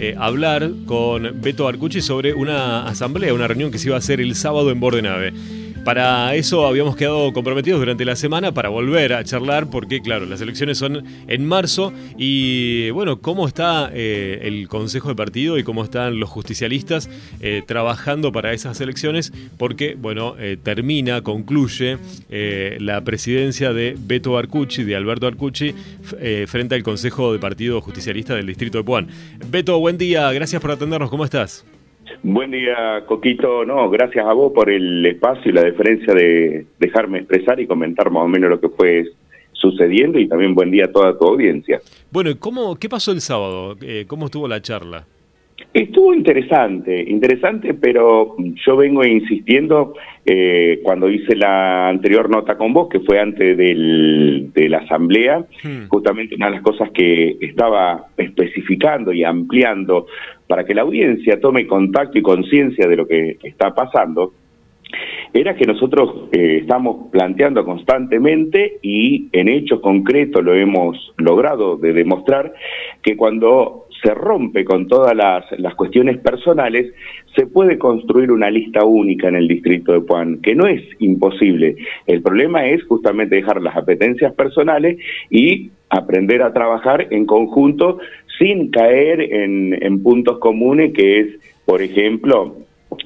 eh, hablar con Beto Arcucci sobre una asamblea, una reunión que se iba a hacer el sábado en Bordenave. Para eso habíamos quedado comprometidos durante la semana para volver a charlar, porque claro, las elecciones son en marzo y bueno, cómo está eh, el Consejo de Partido y cómo están los justicialistas eh, trabajando para esas elecciones, porque bueno, eh, termina, concluye la presidencia de Beto Arcucci, de Alberto Arcucci, frente al Consejo de Partido Justicialista del Distrito de Puan. Beto, buen día, gracias por atendernos, ¿cómo estás? Buen día, Coquito. No, gracias a vos por el espacio y la deferencia de dejarme expresar y comentar más o menos lo que fue sucediendo y también buen día a toda tu audiencia. Bueno, ¿cómo, ¿qué pasó el sábado? Eh, ¿Cómo estuvo la charla? Estuvo interesante, interesante, pero yo vengo insistiendo eh, cuando hice la anterior nota con vos, que fue antes del, de la asamblea, hmm. justamente una de las cosas que estaba especificando y ampliando para que la audiencia tome contacto y conciencia de lo que está pasando, era que nosotros eh, estamos planteando constantemente y en hechos concretos lo hemos logrado de demostrar que cuando se rompe con todas las, las, cuestiones personales, se puede construir una lista única en el distrito de Puan, que no es imposible. El problema es justamente dejar las apetencias personales y aprender a trabajar en conjunto sin caer en, en puntos comunes, que es, por ejemplo,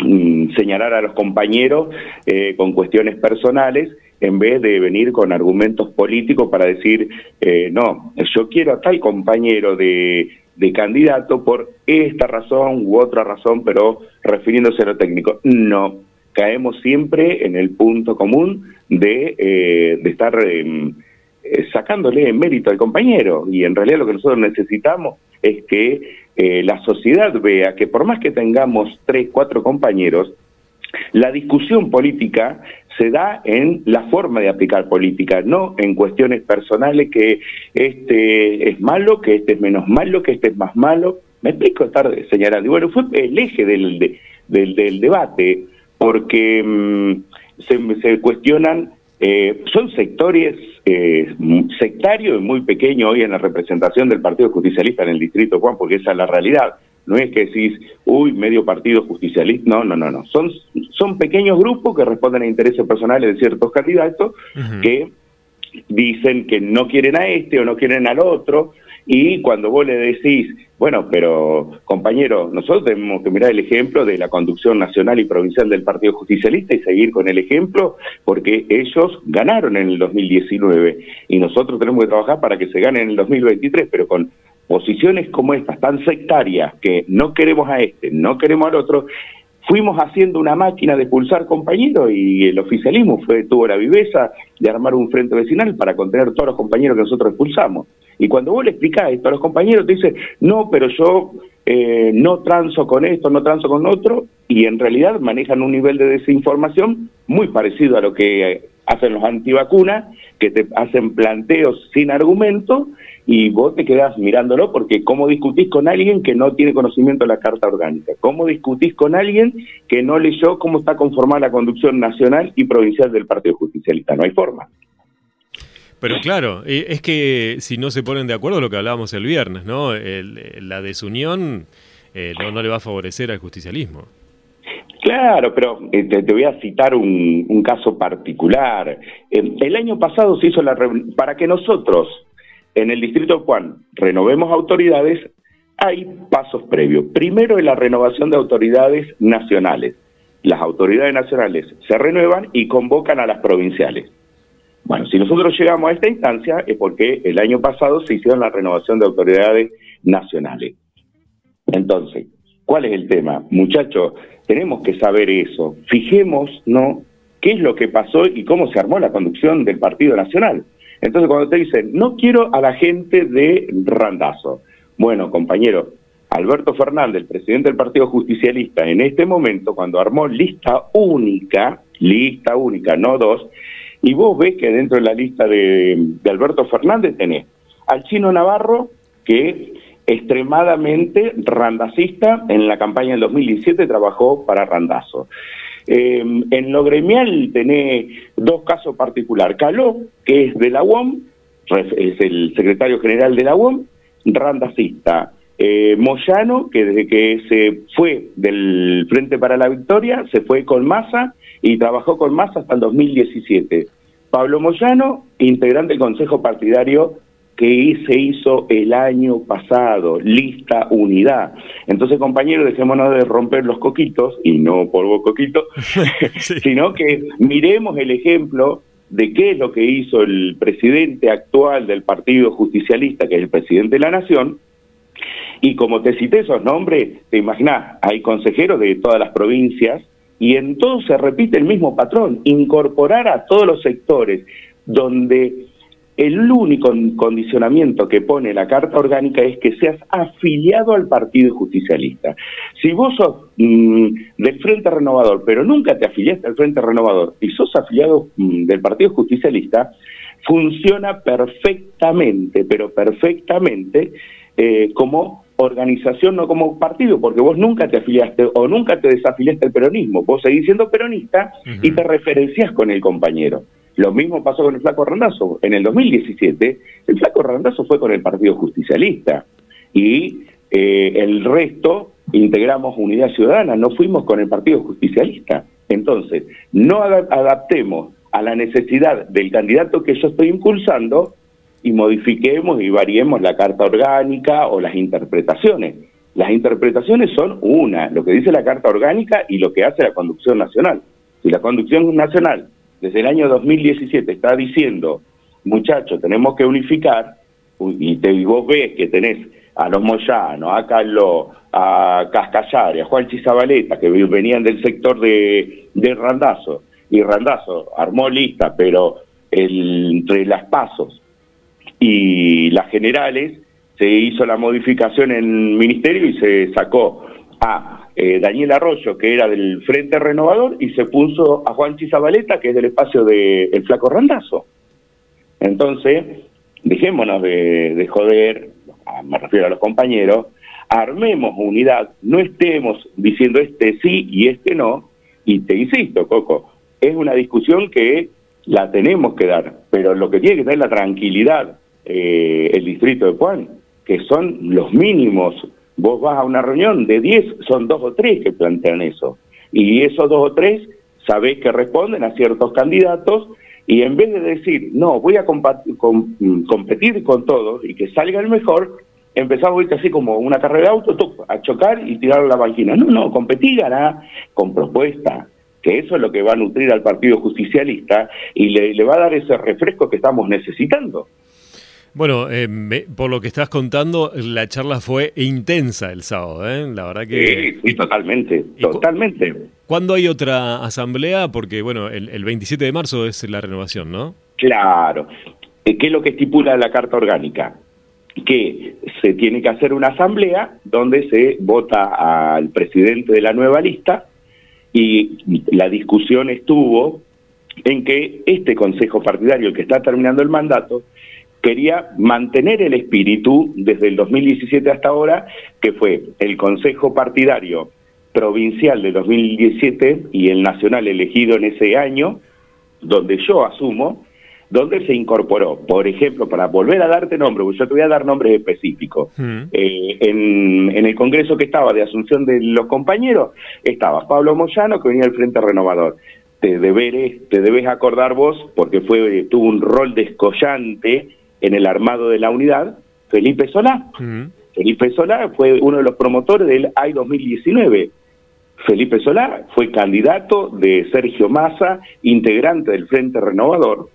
mm, señalar a los compañeros eh, con cuestiones personales en vez de venir con argumentos políticos para decir, eh, no, yo quiero a tal compañero de, candidato por esta razón u otra razón, pero refiriéndose a lo técnico. No, caemos siempre en el punto común de, eh, de estar eh, sacándole mérito al compañero. Y en realidad lo que nosotros necesitamos es que eh, la sociedad vea que por más que tengamos tres, cuatro compañeros, la discusión política se da en la forma de aplicar política, no en cuestiones personales que este es malo, que este es menos malo, que este es más malo. Me explico estar señalando. Y bueno, fue el eje del, del, debate, porque mm, se, se, cuestionan, eh, son sectores eh, sectarios y muy pequeños hoy en la representación del Partido Justicialista en el Distrito Juan, porque esa es la realidad. No es que decís, uy, medio partido justicialista. No, no, no, no. Son, son pequeños grupos que responden a intereses personales de ciertos candidatos que dicen que no quieren a este o no quieren al otro. Y cuando vos le decís, bueno, pero compañero, nosotros tenemos que mirar el ejemplo de la conducción nacional y provincial del Partido Justicialista y seguir con el ejemplo, porque ellos ganaron en el 2019 y nosotros tenemos que trabajar para que se gane en el 2023, pero con posiciones como estas, tan sectarias, que no queremos a este, no queremos al otro, fuimos haciendo una máquina de pulsar compañeros y el oficialismo fue tuvo la viveza de armar un frente vecinal para contener todos los compañeros que nosotros expulsamos. Y cuando vos le explicás esto a los compañeros, te dicen, no, pero yo eh, no transo con esto, no transo con otro, y en realidad manejan un nivel de desinformación muy parecido a lo que hacen los antivacunas, que te hacen planteos sin argumento y vos te quedás mirándolo porque cómo discutís con alguien que no tiene conocimiento de la Carta Orgánica, cómo discutís con alguien que no leyó cómo está conformada la conducción nacional y provincial del Partido Justicialista, no hay forma. Pero claro, eh, es que si no se ponen de acuerdo lo que hablábamos el viernes, ¿no? la desunión eh, no, le va a favorecer al justicialismo. Claro, pero eh, te, voy a citar un, caso particular. el año pasado se hizo la para que nosotros en el distrito Juan renovemos autoridades, hay pasos previos. Primero en la renovación de autoridades nacionales. Las autoridades nacionales se renuevan y convocan a las provinciales. Bueno, si nosotros llegamos a esta instancia es porque el año pasado se hicieron la renovación de autoridades nacionales. Entonces, ¿cuál es el tema? Muchachos, tenemos que saber eso. Fijemos, ¿no? ¿Qué es lo que pasó y cómo se armó la conducción del Partido Nacional? Entonces, cuando te dicen, no quiero a la gente de Randazo. Bueno, compañero, Alberto Fernández, presidente del Partido Justicialista, en este momento, cuando armó lista única, lista única, no dos, y vos ves que dentro de la lista de Alberto Fernández tenés al chino Navarro, que extremadamente randacista, en la campaña del 2017 trabajó para Randazo. Eh, en lo gremial tenés dos casos particulares. Caló, que es de la UOM, es el secretario general de la UOM, randacista. Eh, Moyano, que desde que se fue del Frente para la Victoria, se fue con Massa y trabajó con Massa hasta el 2017. Pablo Moyano, integrante del Consejo Partidario que se hizo el año pasado, lista unidad. Entonces, compañeros, dejémonos de romper los coquitos, y no polvo coquito, sino que miremos el ejemplo de qué es lo que hizo el presidente actual del Partido Justicialista, que es el presidente de la Nación, y como te cité esos nombres, te imaginas, hay consejeros de todas las provincias, y en todo se repite el mismo patrón, incorporar a todos los sectores donde el único condicionamiento que pone la Carta Orgánica es que seas afiliado al Partido Justicialista. Si vos sos mm, del Frente Renovador, pero nunca te afiliaste al Frente Renovador y sos afiliado mm, del Partido Justicialista, funciona perfectamente, pero perfectamente eh, como organización, no como partido, porque vos nunca te afiliaste o nunca te desafiliaste al peronismo. Vos seguís siendo peronista y te referencias con el compañero. Lo mismo pasó con el Flaco Randazo. En el 2017, el Flaco Randazo fue con el Partido Justicialista y eh, el resto integramos Unidad Ciudadana, no fuimos con el Partido Justicialista. Entonces, no adaptemos a la necesidad del candidato que yo estoy impulsando y modifiquemos y variemos la carta orgánica o las interpretaciones. Las interpretaciones son una, lo que dice la carta orgánica y lo que hace la conducción nacional. Si la conducción nacional desde el año 2017 está diciendo, muchachos, tenemos que unificar, y, te, vos ves que tenés a los Moyanos, a Carlos, a Cascallare, a Juan Chizabaleta, que venían del sector de, de Randazo, y Randazo armó lista, pero entre las pasos y las generales se hizo la modificación en el ministerio y se sacó a eh, Daniel Arroyo, que era del Frente Renovador, y se puso a Juan Chizabaleta, que es del espacio de El Flaco Randazo. Entonces, dejémonos de, joder, me refiero a los compañeros, armemos unidad, no estemos diciendo este sí y este no, y te insisto, Coco, es una discusión que la tenemos que dar, pero lo que tiene que tener la tranquilidad eh, el distrito de Juan, que son los mínimos Vos vas a una reunión de 10, son dos o tres que plantean eso. Y esos dos o tres sabés que responden a ciertos candidatos y en vez de decir, no, voy a competir con todos y que salga el mejor, empezamos así como una carrera de auto, a chocar y tirar la banquina. No, no, competí, ganá con propuesta, que eso es lo que va a nutrir al Partido Justicialista y le va a dar ese refresco que estamos necesitando. Bueno, eh, por lo que estás contando, la charla fue intensa el sábado, ¿eh? La verdad que... Sí, totalmente, totalmente. ¿Cuándo hay otra asamblea? Porque, bueno, el, 27 de marzo es la renovación, ¿no? Claro. Eh, ¿Qué es lo que estipula la Carta Orgánica? Que se tiene que hacer una asamblea donde se vota al presidente de la nueva lista y la discusión estuvo en que este consejo partidario, el que está terminando el mandato, quería mantener el espíritu desde el 2017 hasta ahora, que fue el Consejo Partidario Provincial de 2017 y el Nacional elegido en ese año, donde yo asumo, donde se incorporó, por ejemplo, para volver a darte nombre, porque yo te voy a dar nombres específicos, mm. eh, en, el Congreso que estaba de Asunción de los compañeros, estaba Pablo Moyano, que venía del Frente Renovador. Te, deberes, te debes acordar vos, porque fue tuvo un rol descollante en el armado de la unidad, Felipe Solá. Felipe Solá fue uno de los promotores del AI 2019. Felipe Solá fue candidato de Sergio Massa, integrante del Frente Renovador,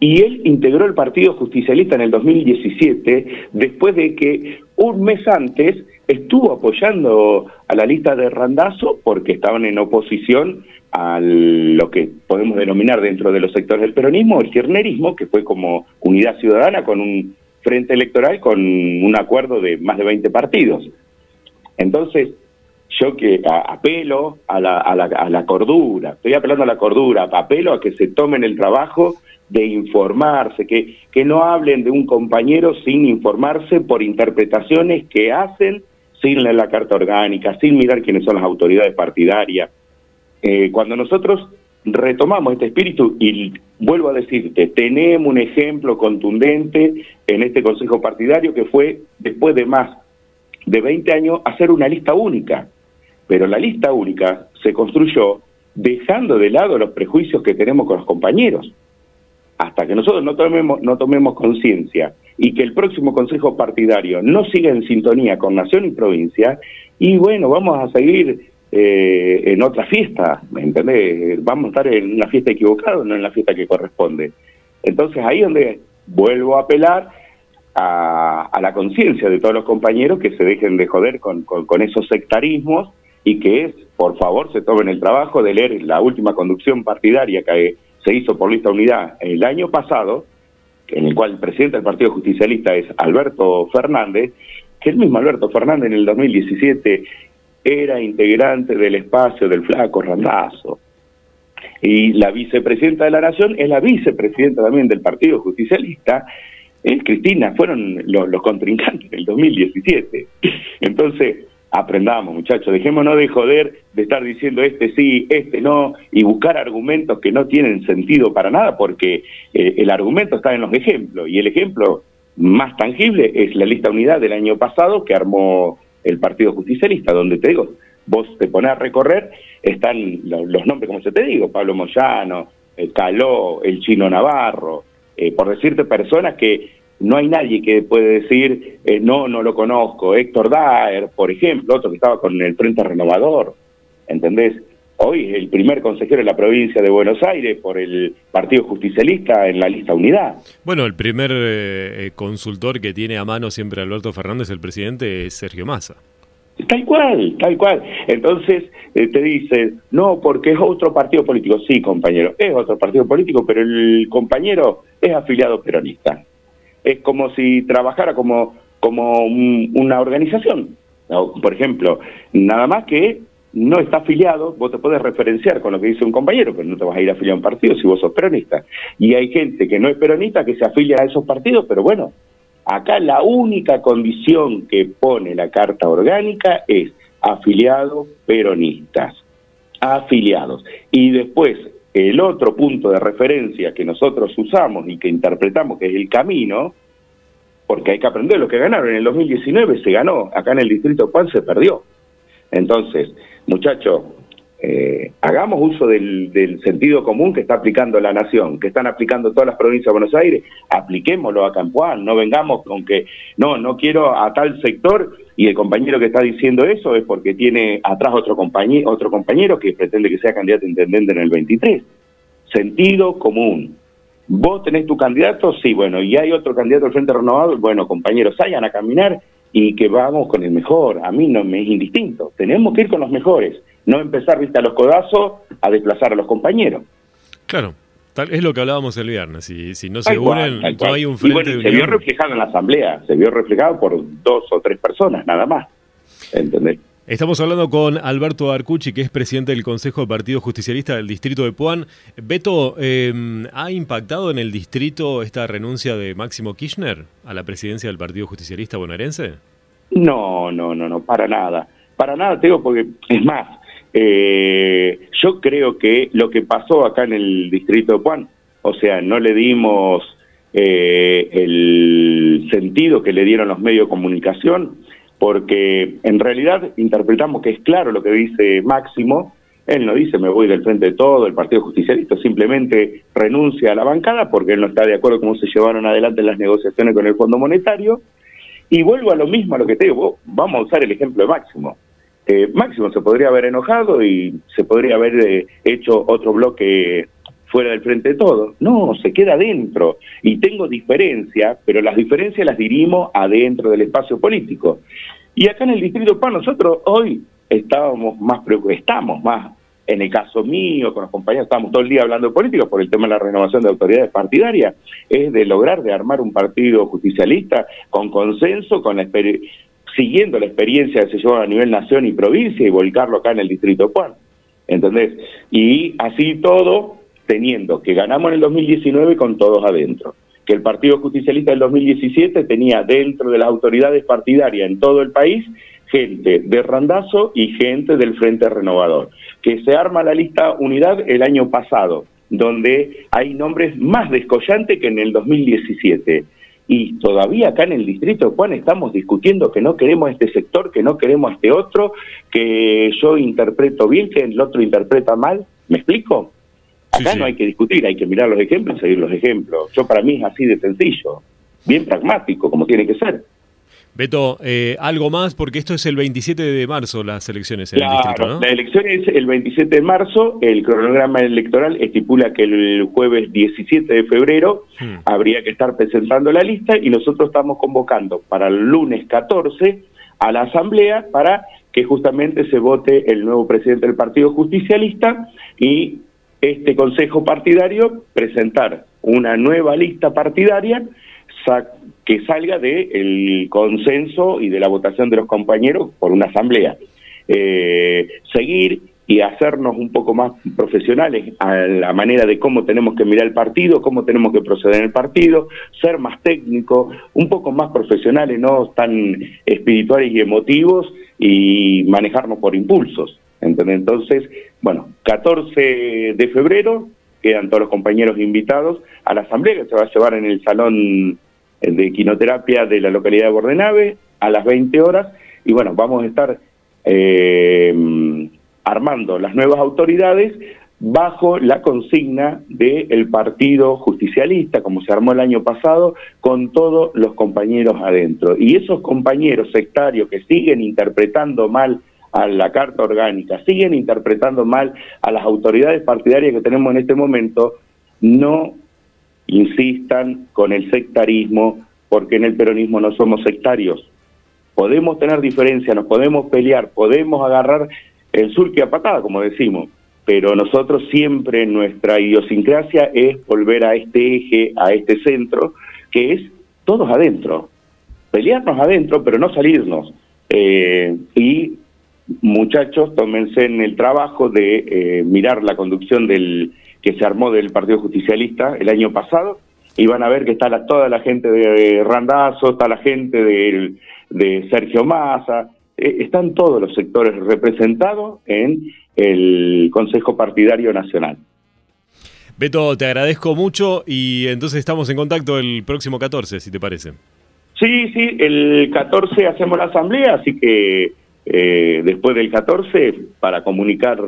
y él integró el Partido Justicialista en el 2017, después de que un mes antes estuvo apoyando a la lista de Randazo porque estaban en oposición a lo que podemos denominar dentro de los sectores del peronismo el kirchnerismo, que fue como unidad ciudadana con un frente electoral con un acuerdo de más de 20 partidos. Entonces, yo que apelo a la, a, la, a la cordura, estoy apelando a la cordura, apelo a que se tomen el trabajo de informarse, que, que no hablen de un compañero sin informarse por interpretaciones que hacen sin leer la carta orgánica, sin mirar quiénes son las autoridades partidarias. Eh, cuando nosotros retomamos este espíritu, y vuelvo a decirte, tenemos un ejemplo contundente en este Consejo Partidario que fue después de más de 20 años hacer una lista única. Pero la lista única se construyó dejando de lado los prejuicios que tenemos con los compañeros. Hasta que nosotros no tomemos, no tomemos conciencia y que el próximo Consejo Partidario no siga en sintonía con Nación y Provincia, y bueno, vamos a seguir eh, en otra fiesta, ¿me entendés? Vamos a estar en una fiesta equivocada, no en la fiesta que corresponde. Entonces ahí donde vuelvo a apelar a, la conciencia de todos los compañeros que se dejen de joder con, con, esos sectarismos y que, por favor, se tomen el trabajo de leer la última conducción partidaria que se hizo por lista unidad el año pasado, en el cual el presidente del Partido Justicialista es Alberto Fernández, que el mismo Alberto Fernández en el 2017 era integrante del espacio del flaco Randazo. Y la vicepresidenta de la Nación es la vicepresidenta también del Partido Justicialista. Eh, Cristina, fueron los, los contrincantes del 2017. Entonces, aprendamos, muchachos, dejémonos de joder, de estar diciendo este sí, este no, y buscar argumentos que no tienen sentido para nada, porque eh, el argumento está en los ejemplos, y el ejemplo más tangible es la lista unidad del año pasado que armó el Partido Justicialista, donde te digo, vos te pones a recorrer, están los, nombres, como se te digo, Pablo Moyano, el Caló, el Chino Navarro, eh, por decirte personas que no hay nadie que puede decir, eh, no, no lo conozco. Héctor Daer, por ejemplo, otro que estaba con el Frente Renovador, ¿entendés? Hoy es el primer consejero de la provincia de Buenos Aires por el Partido Justicialista en la lista Unidad. Bueno, el primer eh, eh, consultor que tiene a mano siempre Alberto Fernández, el presidente, es Sergio Massa. Tal cual, tal cual. Entonces te dice, no, porque es otro partido político. Sí, compañero, es otro partido político, pero el compañero es afiliado peronista es como si trabajara como, como una organización. Por ejemplo, nada más que no está afiliado, vos te puedes referenciar con lo que dice un compañero, pero no te vas a ir a afiliar a un partido si vos sos peronista. Y hay gente que no es peronista que se afilia a esos partidos, pero bueno, acá la única condición que pone la Carta Orgánica es afiliados peronistas, afiliados. Y después, el otro punto de referencia que nosotros usamos y que interpretamos que es el camino, porque hay que aprender lo que ganaron. En el 2019 se ganó, acá en el distrito Juan se perdió. Entonces, muchachos, eh, hagamos uso del, sentido común que está aplicando la nación, que están aplicando todas las provincias de Buenos Aires, apliquémoslo a Campoán, no vengamos con que, no, no quiero a tal sector y el compañero que está diciendo eso es porque tiene atrás otro compañero, otro compañero que pretende que sea candidato a intendente en el 23. Sentido común. Vos tenés tu candidato, sí, bueno, y hay otro candidato al Frente Renovado, bueno, compañeros, vayan a caminar y que vamos con el mejor. A mí no me es indistinto. Tenemos que ir con los mejores no empezar, viste, a los codazos a desplazar a los compañeros. Claro, tal, es lo que hablábamos el viernes, si, si no se unen, no hay un frente Se vio reflejado en la asamblea, se vio reflejado por dos o tres personas, nada más. ¿Entendés? Estamos hablando con Alberto Arcucci, que es presidente del Consejo de Partido Justicialista del Distrito de Puan. Beto, em, ¿ha impactado en el distrito esta renuncia de Máximo Kirchner a la presidencia del Partido Justicialista bonaerense? No, no, no, no, para nada. Para nada, te digo, porque es más, eh, yo creo que lo que pasó acá en el distrito de Juan, o sea, no le dimos eh, el sentido que le dieron los medios de comunicación, porque en realidad interpretamos que es claro lo que dice Máximo, él no dice me voy del frente de todo, el Partido Justicialista simplemente renuncia a la bancada porque él no está de acuerdo cómo se llevaron adelante las negociaciones con el Fondo Monetario. Y vuelvo a lo mismo, a lo que te digo, vamos a usar el ejemplo de Máximo. Máximo se podría haber enojado y se podría haber eh, hecho otro bloque fuera del frente de todo. No, se queda adentro. Y tengo diferencias, pero las diferencias las dirimos adentro del espacio político. Y acá en el Distrito PAN nosotros hoy estábamos más estamos más, en el caso mío, con los compañeros, estamos todo el día hablando de política por el tema de la renovación de autoridades partidarias, es de lograr de armar un partido justicialista con consenso, con la siguiendo la experiencia que se llevó a nivel nación y provincia y volcarlo acá en el distrito Puan. ¿Entendés? Y así todo, teniendo que ganamos en el 2019 con todos adentro, que el Partido Justicialista del 2017 tenía dentro de las autoridades partidarias en todo el país gente de Randazo y gente del Frente Renovador, que se arma la lista unidad el año pasado, donde hay nombres más descollantes que en el 2017 y todavía acá en el distrito de Juan estamos discutiendo que no queremos este sector, que no queremos este otro, que yo interpreto bien, que el otro interpreta mal. ¿Me explico? Acá no hay que discutir, hay que mirar los ejemplos y seguir los ejemplos. Yo para mí es así de sencillo, bien pragmático, como tiene que ser. Beto, eh, algo más, porque esto es el 27 de marzo, las elecciones en el distrito, ¿no? La elección es el 27 de marzo, el cronograma electoral estipula que el jueves 17 de febrero hmm. habría que estar presentando la lista y nosotros estamos convocando para el lunes 14 a la Asamblea para que justamente se vote el nuevo presidente del Partido Justicialista y este Consejo Partidario presentar una nueva lista partidaria que salga del consenso y de la votación de los compañeros por una asamblea. Eh, seguir y hacernos un poco más profesionales a la manera de cómo tenemos que mirar el partido, cómo tenemos que proceder en el partido, ser más técnicos, un poco más profesionales, no tan espirituales y emotivos y manejarnos por impulsos. Entonces, bueno, 14 de febrero quedan todos los compañeros invitados a la asamblea que se va a llevar en el salón de quinoterapia de la localidad de Bordenave a las 20 horas y bueno, vamos a estar eh, armando las nuevas autoridades bajo la consigna del Partido Justicialista, como se armó el año pasado, con todos los compañeros adentro. Y esos compañeros sectarios que siguen interpretando mal a la Carta Orgánica, siguen interpretando mal a las autoridades partidarias que tenemos en este momento, no insistan con el sectarismo, porque en el peronismo no somos sectarios. Podemos tener diferencias, nos podemos pelear, podemos agarrar el surque a patada, como decimos, pero nosotros siempre nuestra idiosincrasia es volver a este eje, a este centro, que es todos adentro. Pelearnos adentro, pero no salirnos. Eh, y muchachos, tómense en el trabajo de eh, mirar la conducción del que se armó del Partido Justicialista el año pasado y van a ver que está toda la gente de Randazo, está la gente de, de Sergio Massa, eh, están todos los sectores representados en el Consejo Partidario Nacional. Beto, te agradezco mucho y entonces estamos en contacto el próximo 14, si te parece. Sí, sí, el 14 hacemos la asamblea, así que eh, después del 14 para comunicar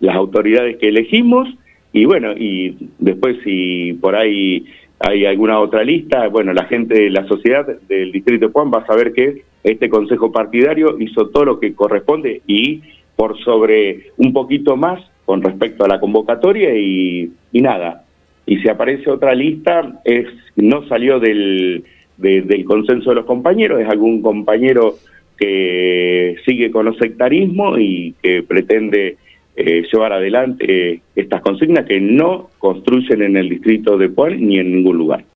las autoridades que elegimos y bueno, y después si por ahí hay alguna otra lista, bueno, la gente de la sociedad del Distrito de Juan va a saber que este Consejo Partidario hizo todo lo que corresponde y por sobre un poquito más con respecto a la convocatoria y, nada. Y si aparece otra lista, es no salió del, del consenso de los compañeros, es algún compañero que sigue con los sectarismo y que pretende eh, llevar adelante estas consignas que no construyen en el distrito de Puebla ni en ningún lugar.